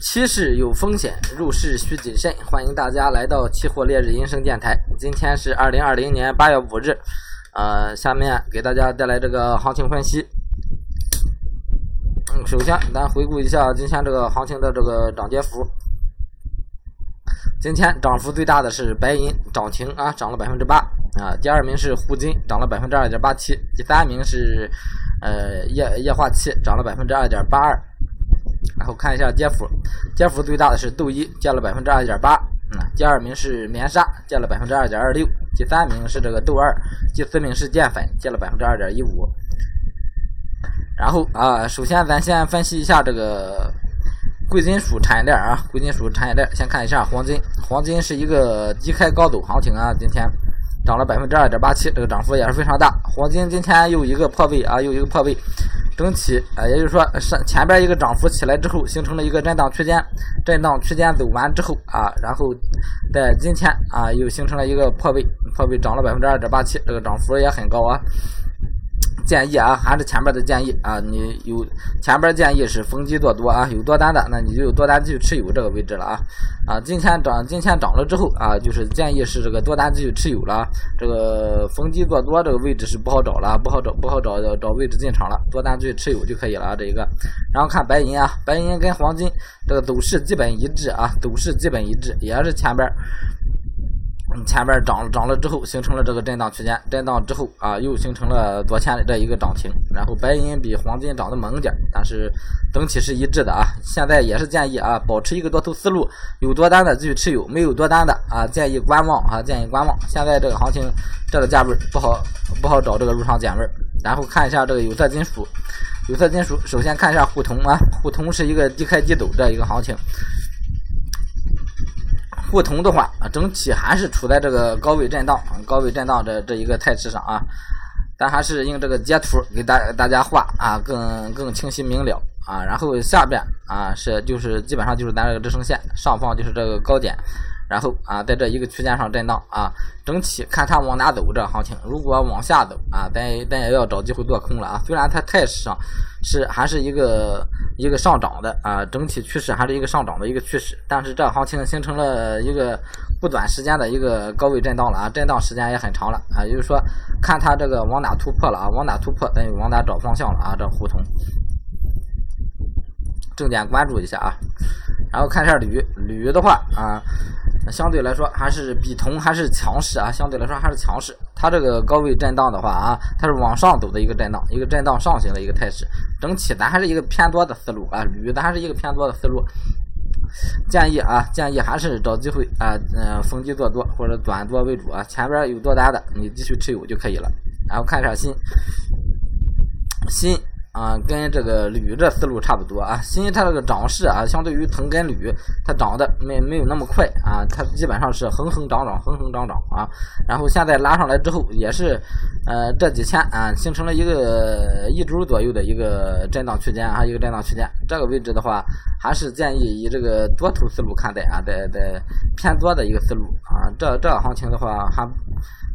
期市有风险，入市需谨慎。欢迎大家来到期货烈日银声电台。今天是二零二零年八月五日，呃，下面给大家带来这个行情分析。嗯，首先咱回顾一下今天这个行情的这个涨跌幅。今天涨幅最大的是白银，涨停啊，涨了百分之八啊。第二名是沪金，涨了百分之二点八七。第三名是呃液液化气，涨了百分之二点八二。然后看一下跌幅，跌幅最大的是豆一，跌了百分之二点八。嗯，第二名是棉纱，跌了百分之二点二六。第三名是这个豆二，第四名是淀粉，跌了百分之二点一五。然后啊，首先咱先分析一下这个贵金属产业链啊，贵金属产业链，先看一下黄金，黄金是一个低开高走行情啊，今天涨了百分之二点八七，这个涨幅也是非常大。黄金今天又一个破位啊，又一个破位。整体啊，也就是说，上前边一个涨幅起来之后，形成了一个震荡区间，震荡区间走完之后啊，然后在今天啊，又形成了一个破位，破位涨了百分之二点八七，这个涨幅也很高啊。建议啊，还是前边的建议啊，你有前边建议是逢低做多啊，有多单的，那你就有多单继续持有这个位置了啊啊，今天涨，今天涨了之后啊，就是建议是这个多单继续持有了，这个逢低做多这个位置是不好找了，不好找，不好找找位置进场了，多单继续持有就可以了啊，这一个，然后看白银啊，白银跟黄金这个走势基本一致啊，走势基本一致，也是前边。前边涨涨了之后，形成了这个震荡区间，震荡之后啊，又形成了昨天的这一个涨停。然后白银比黄金涨得猛点，但是整体是一致的啊。现在也是建议啊，保持一个多头思路，有多单的继续持有，没有多单的啊，建议观望啊，建议观望。现在这个行情，这个价位不好不好找这个入场点位。然后看一下这个有色金属，有色金属首先看一下沪铜啊，沪铜是一个低开低走这一个行情。不同的话啊，整体还是处在这个高位震荡、高位震荡这这一个态势上啊。咱还是用这个截图给大大家画啊，更更清晰明了啊。然后下边啊是就是基本上就是咱这个支撑线，上方就是这个高点。然后啊，在这一个区间上震荡啊，整体看它往哪走，这行情如果往下走啊，咱咱也要找机会做空了啊。虽然它态势上是还是一个一个上涨的啊，整体趋势还是一个上涨的一个趋势，但是这行情形成了一个不短时间的一个高位震荡了啊，震荡时间也很长了啊，也就是说看它这个往哪突破了啊，往哪突破，咱就往哪找方向了啊，这互通。重点关注一下啊，然后看一下铝，铝的话啊。相对来说还是比铜还是强势啊，相对来说还是强势。它这个高位震荡的话啊，它是往上走的一个震荡，一个震荡上行的一个态势。整体咱还是一个偏多的思路啊，铝咱还是一个偏多的思路。建议啊，建议还是找机会啊，嗯，逢低做多或者短多为主啊。前边有多单的，你继续持有就可以了。然后看一下锌，锌。啊，跟这个铝这思路差不多啊。锌它这个涨势啊，相对于铜跟铝，它涨的没没有那么快啊。它基本上是横横涨涨，横横涨涨啊。然后现在拉上来之后，也是呃这几天啊，形成了一个一周左右的一个震荡区间啊，一个震荡区间。这个位置的话，还是建议以这个多头思路看待啊，在在偏多的一个思路啊。这这行情的话还。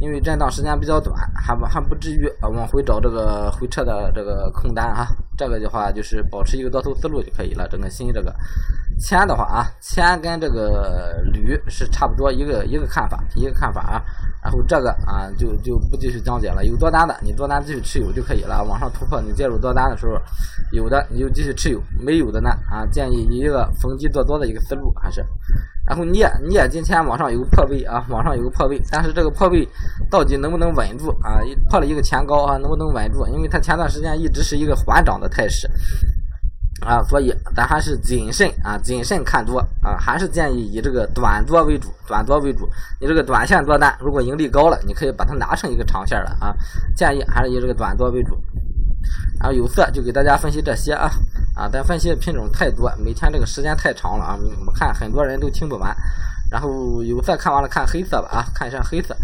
因为震荡时间比较短，还不还不至于啊往回找这个回撤的这个空单哈。这个的话就是保持一个多头思路就可以了。整个新这个铅的话啊，铅跟这个 铝是差不多一个一个看法，一个看法啊。然后这个啊就就不继续讲解了。有多单的你多单继续持有就可以了。往上突破你介入多单的时候，有的你就继续持有，没有的呢啊建议你一个逢低做多的一个思路还是。然后镍镍今天往上有个破位啊，往上有个破位，但是这个破位到底能不能稳住啊？破了一个前高啊，能不能稳住？因为它前段时间一直是一个缓涨的态势啊，所以咱还是谨慎啊，谨慎看多啊，还是建议以这个短多为主，短多为主。你这个短线多单如果盈利高了，你可以把它拿成一个长线了啊，建议还是以这个短多为主。然后有色就给大家分析这些啊。啊，咱分析的品种太多，每天这个时间太长了啊，我们看很多人都听不完。然后有色看完了，看黑色吧啊，看一下黑色。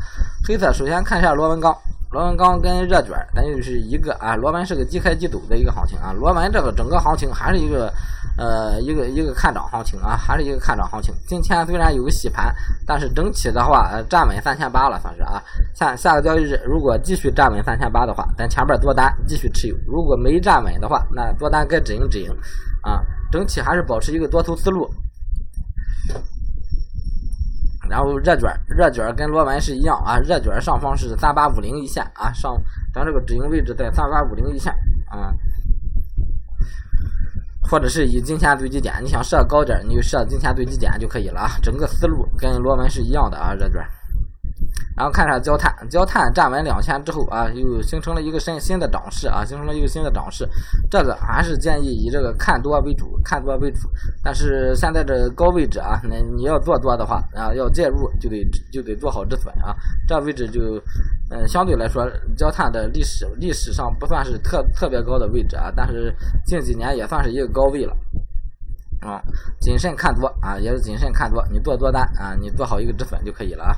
黑色首先看一下螺纹钢，螺纹钢跟热卷，咱就是一个啊，螺纹是个即开即走的一个行情啊，螺纹这个整个行情还是一个。呃，一个一个看涨行情啊，还是一个看涨行情。今天虽然有个洗盘，但是整体的话站稳三千八了，算是啊。下下个交易日如果继续站稳三千八的话，咱前边多单继续持有；如果没站稳的话，那多单该止盈止盈啊。整体还是保持一个多头思路。然后热卷热卷跟螺纹是一样啊，热卷上方是三八五零一线啊，上咱这个止盈位置在三八五零一线啊，或者是以金钱最低点，你想设高点你就设金钱最低点就可以了啊，整个思路跟螺纹是一样的啊，热卷。然后看一下焦炭，焦炭站稳两千之后啊，又形成了一个新新的涨势啊，形成了一个新的涨势。这个还是建议以这个看多为主，看多为主。但是现在这高位置啊，那你要做多的话啊，要介入就得就得做好止损啊。这位置就嗯，相对来说，焦炭的历史历史上不算是特特别高的位置啊，但是近几年也算是一个高位了啊。谨慎看多啊，也是谨慎看多。你做多单啊，你做好一个止损就可以了啊。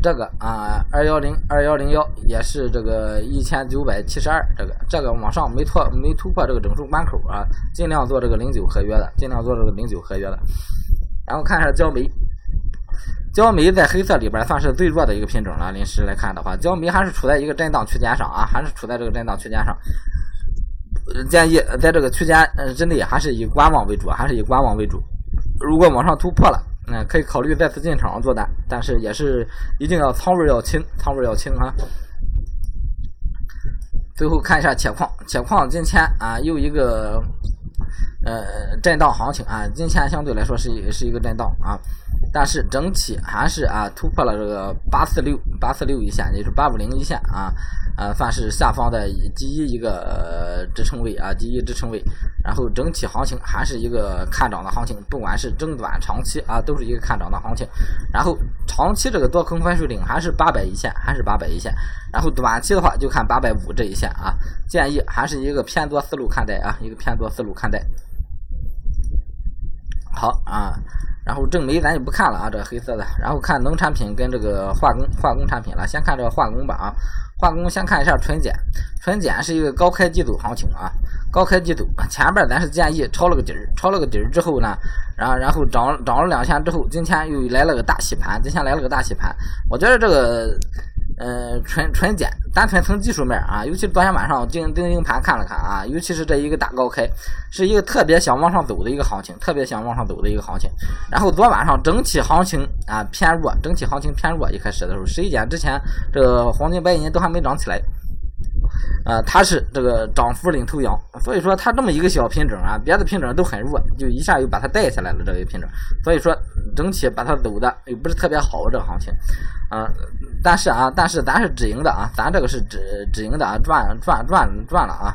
这个啊，二幺零二幺零幺也是这个一千九百七十二，这个这个往上没突没突破这个整数关口啊，尽量做这个零九合约的，尽量做这个零九合约的。然后看一下焦煤，焦煤在黑色里边算是最弱的一个品种了。临时来看的话，焦煤还是处在一个震荡区间上啊，还是处在这个震荡区间上。建议在这个区间之内还是以观望为主，还是以观望为主。如果往上突破了。嗯，可以考虑再次进场做单，但是也是一定要仓位要轻，仓位要轻啊。最后看一下铁矿，铁矿今天啊又一个呃震荡行情啊，今天相对来说是是一个震荡啊。但是整体还是啊突破了这个八四六八四六一线，也就是八五零一线啊，啊算是下方的第一一个支撑位啊，第一支撑位。然后整体行情还是一个看涨的行情，不管是中短长期啊，都是一个看涨的行情。然后长期这个多空分水岭还是八百一线，还是八百一线。然后短期的话就看八百五这一线啊，建议还是一个偏多思路看待啊，一个偏多思路看待。好啊。然后正煤咱就不看了啊，这个黑色的。然后看农产品跟这个化工化工产品了。先看这个化工吧啊，化工先看一下纯碱，纯碱是一个高开低走行情啊，高开低走。前边咱是建议抄了个底儿，抄了个底儿之后呢，然后然后涨涨了两天之后，今天又来了个大洗盘，今天来了个大洗盘。我觉得这个。呃，纯纯碱，单纯从技术面啊，尤其昨天晚上盯盯盯盘看了看啊，尤其是这一个大高开，是一个特别想往上走的一个行情，特别想往上走的一个行情。然后昨晚上整体行情啊偏弱，整体行情偏弱，一开始的时候十一点之前，这个黄金白银都还没涨起来。呃，它是这个涨幅领头羊，所以说它这么一个小品种啊，别的品种都很弱，就一下又把它带下来了这个品种，所以说整体把它走的又不是特别好这个行情，啊，但是啊，但是咱是止盈的啊，咱这个是止止盈的啊，赚赚赚赚了啊，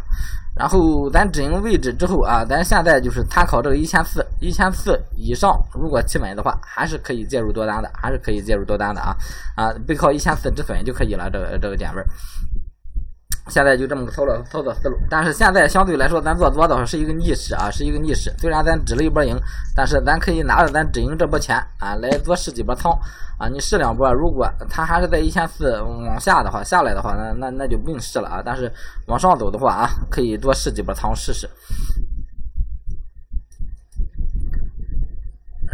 然后咱止盈位置之后啊，咱现在就是参考这个一千四一千四以上，如果企稳的话，还是可以介入多单的，还是可以介入多单的啊。啊，背靠一千四止损就可以了，这个这个点位。现在就这么个操作操作思路，但是现在相对来说，咱做多的话是一个逆势啊，是一个逆势。虽然咱止了一波盈，但是咱可以拿着咱止盈这波钱啊，来多试几波仓啊。你试两波，如果它还是在一千四往下的话，下来的话，那那那就不用试了啊。但是往上走的话啊，可以多试几波仓试试。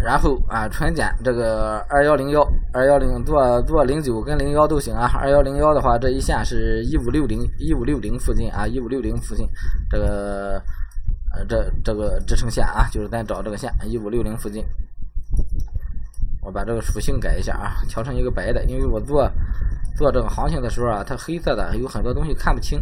然后啊，纯碱这个二幺零幺二幺零做做零九跟零幺都行啊。二幺零幺的话，这一线是一五六零一五六零附近啊，一五六零附近这个呃这这个支撑线啊，就是咱找这个线一五六零附近。我把这个属性改一下啊，调成一个白的，因为我做做这个行情的时候啊，它黑色的有很多东西看不清。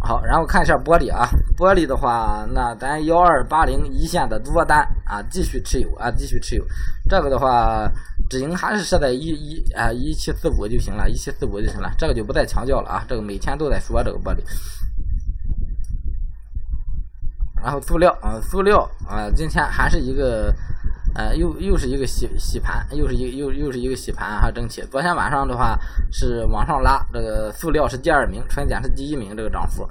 好，然后看一下玻璃啊，玻璃的话，那咱幺二八零一线的多单啊，继续持有啊，继续持有。这个的话，止盈还是设在一一啊一七四五就行了，一七四五就行了，这个就不再强调了啊，这个每天都在说这个玻璃。然后塑料啊，塑料啊，今天还是一个。呃，又又是一个洗洗盘，又是一又又是一个洗盘哈，整体。昨天晚上的话是往上拉，这个塑料是第二名，纯碱是第一名，这个涨幅，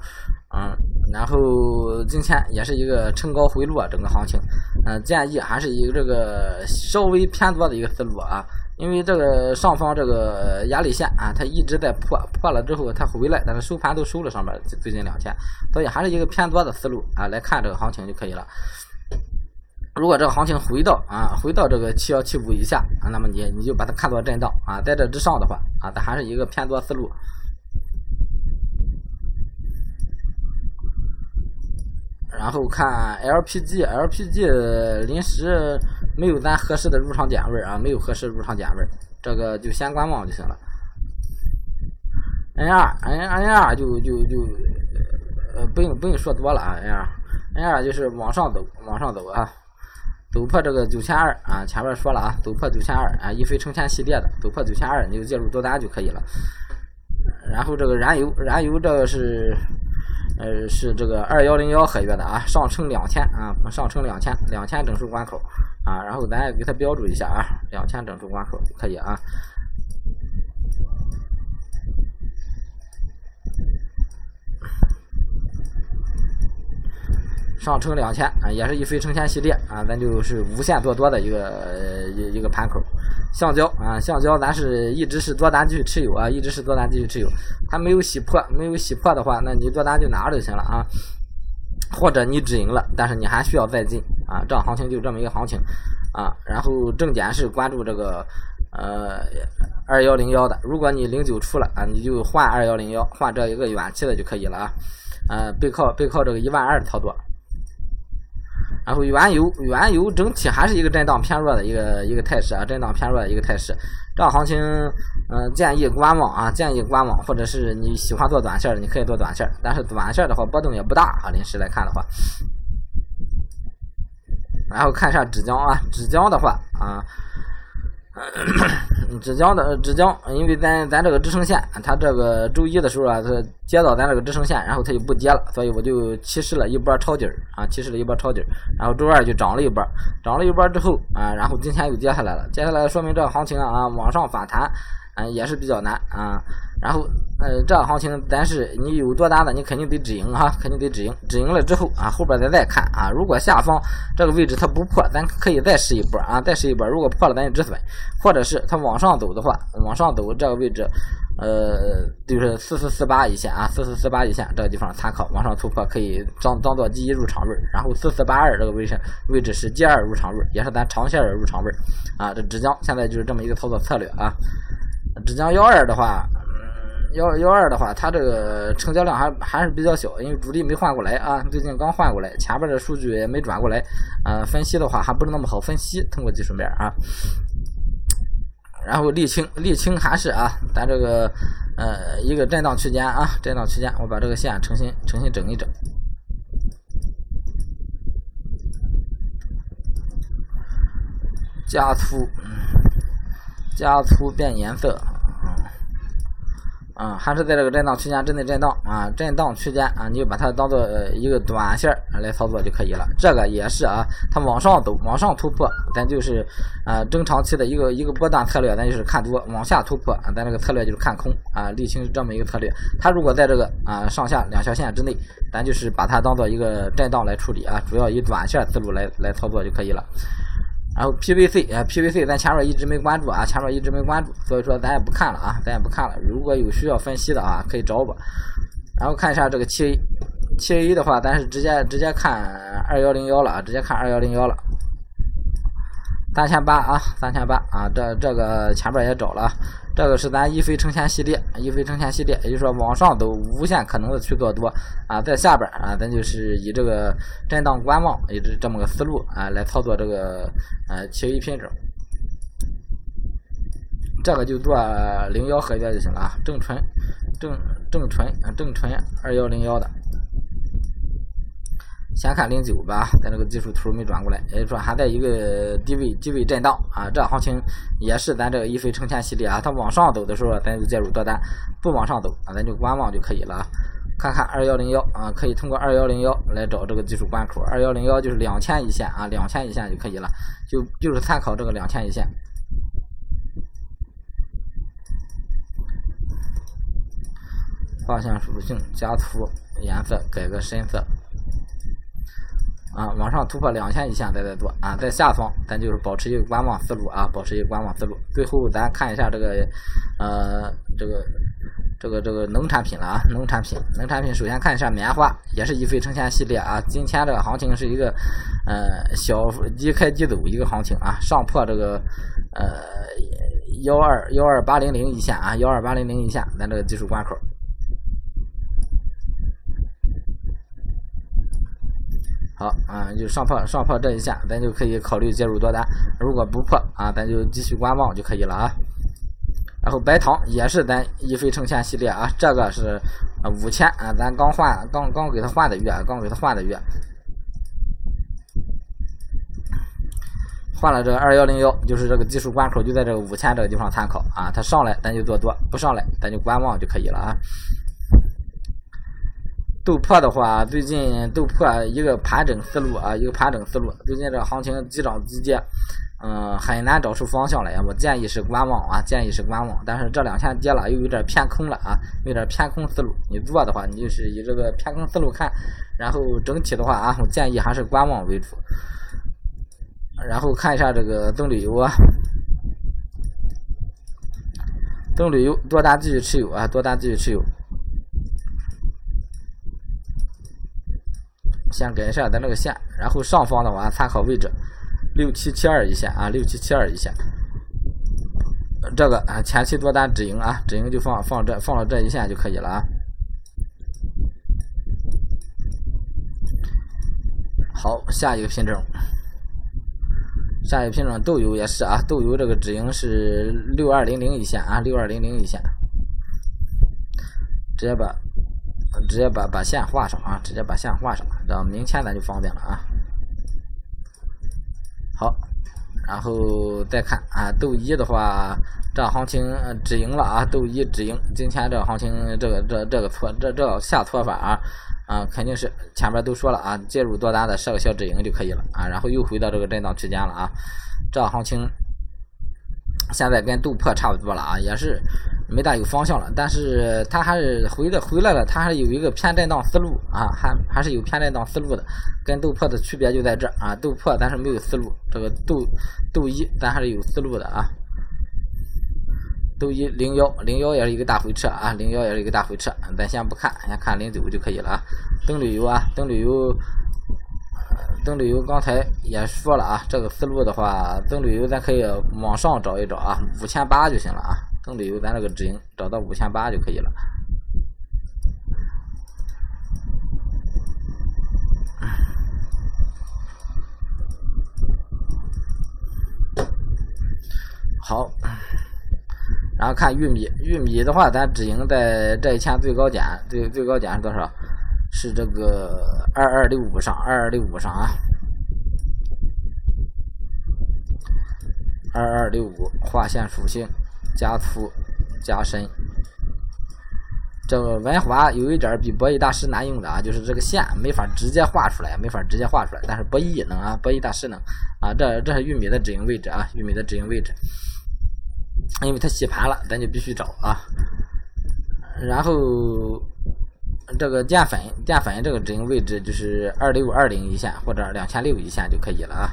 嗯，然后今天也是一个冲高回落，整个行情，嗯，建议还是一个这个稍微偏多的一个思路啊，因为这个上方这个压力线啊，它一直在破，破了之后它回来，但是收盘都收了上面，最近两天，所以还是一个偏多的思路啊，来看这个行情就可以了。如果这个行情回到啊，回到这个七幺七五以下啊，那么你你就把它看作震荡啊，在这之上的话啊，它还是一个偏多思路。然后看 LPG，LPG 临时没有咱合适的入场点位啊，没有合适入场点位，这个就先观望就行了。N 二，N N 二就就就呃不用不用说多了啊，N 二，N 二就是往上走，往上走啊，走破这个九千二啊，前面说了啊，走破九千二啊，一飞冲天系列的走破九千二，你就介入多单就可以了。然后这个燃油，燃油这个是呃是这个二幺零幺合约的啊，上冲两千啊，上冲两千，两千整数关口啊，然后咱也给它标注一下啊，两千整数关口就可以啊。上冲两千啊，也是一飞冲天系列啊，咱就是无限做多的一个一一个盘口。橡胶啊，橡胶咱是一直是多单继续持有啊，一直是多单继续持有。它没有洗破，没有洗破的话，那你多单就拿着就行了啊。或者你止盈了，但是你还需要再进啊。这样行情就这么一个行情啊。然后重点是关注这个呃二幺零幺的，如果你零九出了啊，你就换二幺零幺，换这一个远期的就可以了啊。呃，背靠背靠这个一万二的操作。然后原油，原油整体还是一个震荡偏弱的一个一个态势啊，震荡偏弱的一个态势。这样行情，嗯，建议观望啊，建议观望，或者是你喜欢做短线的，你可以做短线，但是短线的话波动也不大啊，临时来看的话。然后看一下纸浆啊，纸浆的话啊。浙江的浙江，因为咱咱这个支撑线，它这个周一的时候啊，它接到咱这个支撑线，然后它就不接了，所以我就起势了一波抄底儿啊，起势了一波抄底儿，然后周二就涨了一波，涨了一波之后啊，然后今天又跌下来了，接下来说明这个行情啊往上反弹。嗯，也是比较难啊。然后，呃，这行情，但是你有多单的，你肯定得止盈哈，肯定得止盈。止盈了之后啊，后边咱再看啊。如果下方这个位置它不破，咱可以再试一波啊，再试一波。如果破了，咱就止损。或者是它往上走的话，往上走这个位置，呃，就是四四四八一线啊，四四四八一线这个地方参考，往上突破可以当当做第一入场位。然后四四八二这个位置位置是第二入场位，也是咱长线的入场位啊。这纸浆现在就是这么一个操作策略啊。浙江幺二的话，幺幺二的话，它这个成交量还还是比较小，因为主力没换过来啊，最近刚换过来，前边的数据也没转过来，呃，分析的话还不是那么好分析，通过技术面啊。然后沥青，沥青还是啊，咱这个呃一个震荡区间啊，震荡区间，我把这个线重新重新整一整，加粗。加粗变颜色，啊，还是在这个震荡区间之内震荡啊，震荡区间啊，你就把它当做一个短线来操作就可以了。这个也是啊，它往上走，往上突破，咱就是啊，中长期的一个一个波段策略，咱就是看多；往下突破，咱这个策略就是看空啊。沥青是这么一个策略，它如果在这个啊上下两条线之内，咱就是把它当做一个震荡来处理啊，主要以短线思路来来操作就可以了。然后 PVC 啊，PVC 咱前面一直没关注啊，前面一直没关注，所以说咱也不看了啊，咱也不看了。如果有需要分析的啊，可以找我。然后看一下这个七 A，七 A 的话，咱是直接直接看二幺零幺了啊，直接看二幺零幺了。三千八啊，三千八啊，这这个前边也找了，这个是咱一飞冲天系列，一飞冲天系列，也就是说往上都无限可能的去做多啊，在下边啊，咱就是以这个震荡观望，也是这么个思路啊，来操作这个呃其余品种，这个就做零幺合约就行了啊，正纯正正纯正纯二幺零幺的。先看零九吧，咱这个技术图没转过来，也就是说还在一个低位低位震荡啊。这行情也是咱这个一飞冲天系列啊，它往上走的时候咱就介入多单，不往上走啊咱就观望就可以了。看看二幺零幺啊，可以通过二幺零幺来找这个技术关口，二幺零幺就是两千一线啊，两千一线就可以了，就就是参考这个两千一线。画线属性加粗，颜色改个深色。啊，往上突破两千一线再再做啊，在下方咱就是保持一个观望思路啊，保持一个观望思路。最后咱看一下这个，呃，这个这个这个农产品了啊，农产品，农产品首先看一下棉花，也是一飞冲天系列啊。今天这个行情是一个呃小低开低走一个行情啊，上破这个呃幺二幺二八零零一线啊，幺二八零零一线，咱这个技术关口。好啊，就上破上破这一线，咱就可以考虑介入多单。如果不破啊，咱就继续观望就可以了啊。然后白糖也是咱一飞冲天系列啊，这个是五千啊，咱刚换刚刚给他换的月，刚给他换的月，换了这个二幺零幺，就是这个技术关口就在这个五千这个地方参考啊，它上来咱就做多，不上来咱就观望就可以了啊。豆粕的话，最近豆粕一个盘整思路啊，一个盘整思路。最近这行情急涨急跌，嗯，很难找出方向来。我建议是观望啊，建议是观望。但是这两天跌了，又有点偏空了啊，有点偏空思路。你做的话，你就是以这个偏空思路看。然后整体的话啊，我建议还是观望为主。然后看一下这个棕榈油啊，棕榈油多单继续持有啊，多单继续持有。先改一下咱这个线，然后上方的话参考位置六七七二一线啊，六七七二一线，这个啊前期多单止盈啊，止盈就放放这放到这一线就可以了啊。好，下一个品种，下一个品种豆油也是啊，豆油这个止盈是六二零零一线啊，六二零零一线，直接把。直接把把线画上啊！直接把线画上，这样明天咱就方便了啊。好，然后再看啊，豆一的话，这行情止盈了啊，豆一止盈。今天这行情这个这这个错这这下错法啊，啊肯定是前面都说了啊，介入多单的设个小止盈就可以了啊。然后又回到这个震荡区间了啊，这行情现在跟豆粕差不多了啊，也是。没大有方向了，但是他还是回的回来了，他还是有一个偏震荡思路啊，还还是有偏震荡思路的，跟豆粕的区别就在这啊，豆粕咱是没有思路，这个豆豆一咱还是有思路的啊，豆一零幺零幺也是一个大回撤啊，零幺也是一个大回撤，咱先不看，先看零九就可以了啊，登旅游啊，登旅游，登旅游刚才也说了啊，这个思路的话，登旅游咱可以往上找一找啊，五千八就行了啊。增旅游，咱这个止盈找到五千八就可以了。好，然后看玉米，玉米的话，咱止盈在这一天最高点，最最高点是多少？是这个二二六五上，二二六五上啊，二二六五划线属性。加粗加深，这个文华有一点比博弈大师难用的啊，就是这个线没法直接画出来，没法直接画出来，但是博弈能啊，博弈大师能啊。这这是玉米的止盈位置啊，玉米的止盈位置，因为它洗盘了，咱就必须找啊。然后这个淀粉，淀粉这个止盈位置就是二六二零一线或者两千六一线就可以了啊，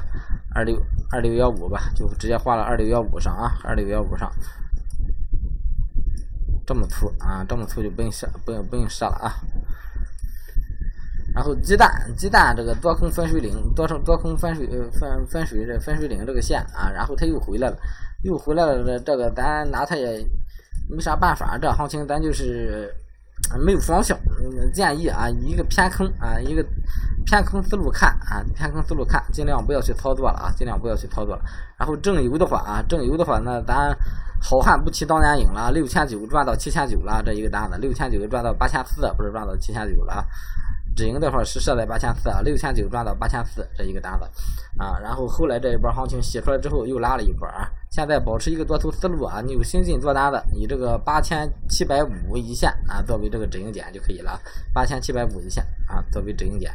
二六二六幺五吧，就直接画了二六幺五上啊，二六幺五上。这么粗啊，这么粗就不用设，不用不用设了啊。然后鸡蛋，鸡蛋这个多空分水岭，多空多空分水分分水这分水岭这个线啊，然后它又回来了，又回来了。这这个咱拿它也没啥办法，这行情咱就是没有方向。建议啊，一个偏空啊，一个偏空思路看啊，偏空思路看，尽量不要去操作了啊，尽量不要去操作了。然后正油的话啊，正油的话，那咱。好汉不提当年勇了，六千九赚到七千九了，这一个单子，六千九赚到八千四，不是赚到七千九了。止盈的话是设在八千四，六千九赚到八千四，这一个单子啊。然后后来这一波行情洗出来之后又拉了一波啊，现在保持一个多头思路啊。你有新进做单的，以这个八千七百五一线啊作为这个止盈点就可以了，八千七百五一线啊作为止盈点。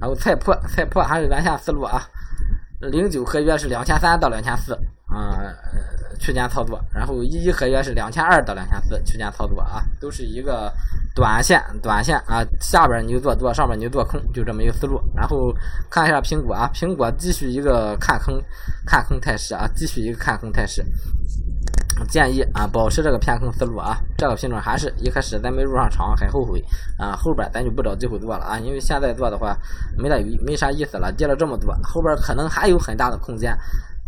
然后菜粕，菜粕还是原先思路啊，零九合约是两千三到两千四。啊，区间操作，然后一一合约是两千二到两千四，区间操作啊，都是一个短线，短线啊，下边你就做多，上边你就做空，就这么一个思路。然后看一下苹果啊，苹果继续一个看空，看空态势啊，继续一个看空态势。建议啊，保持这个偏空思路啊，这个品种还是一开始咱没入上场，很后悔啊，后边咱就不找机会做了啊，因为现在做的话没得没啥意思了，跌了这么多，后边可能还有很大的空间。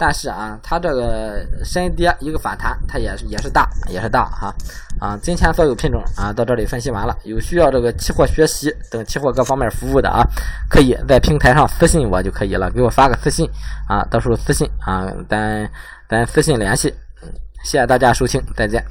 但是啊，它这个深跌一个反弹，它也是也是大，也是大哈啊。今天所有品种啊，到这里分析完了。有需要这个期货学习等期货各方面服务的啊，可以在平台上私信我就可以了，给我发个私信啊，到时候私信啊，咱咱私信联系。谢谢大家收听，再见。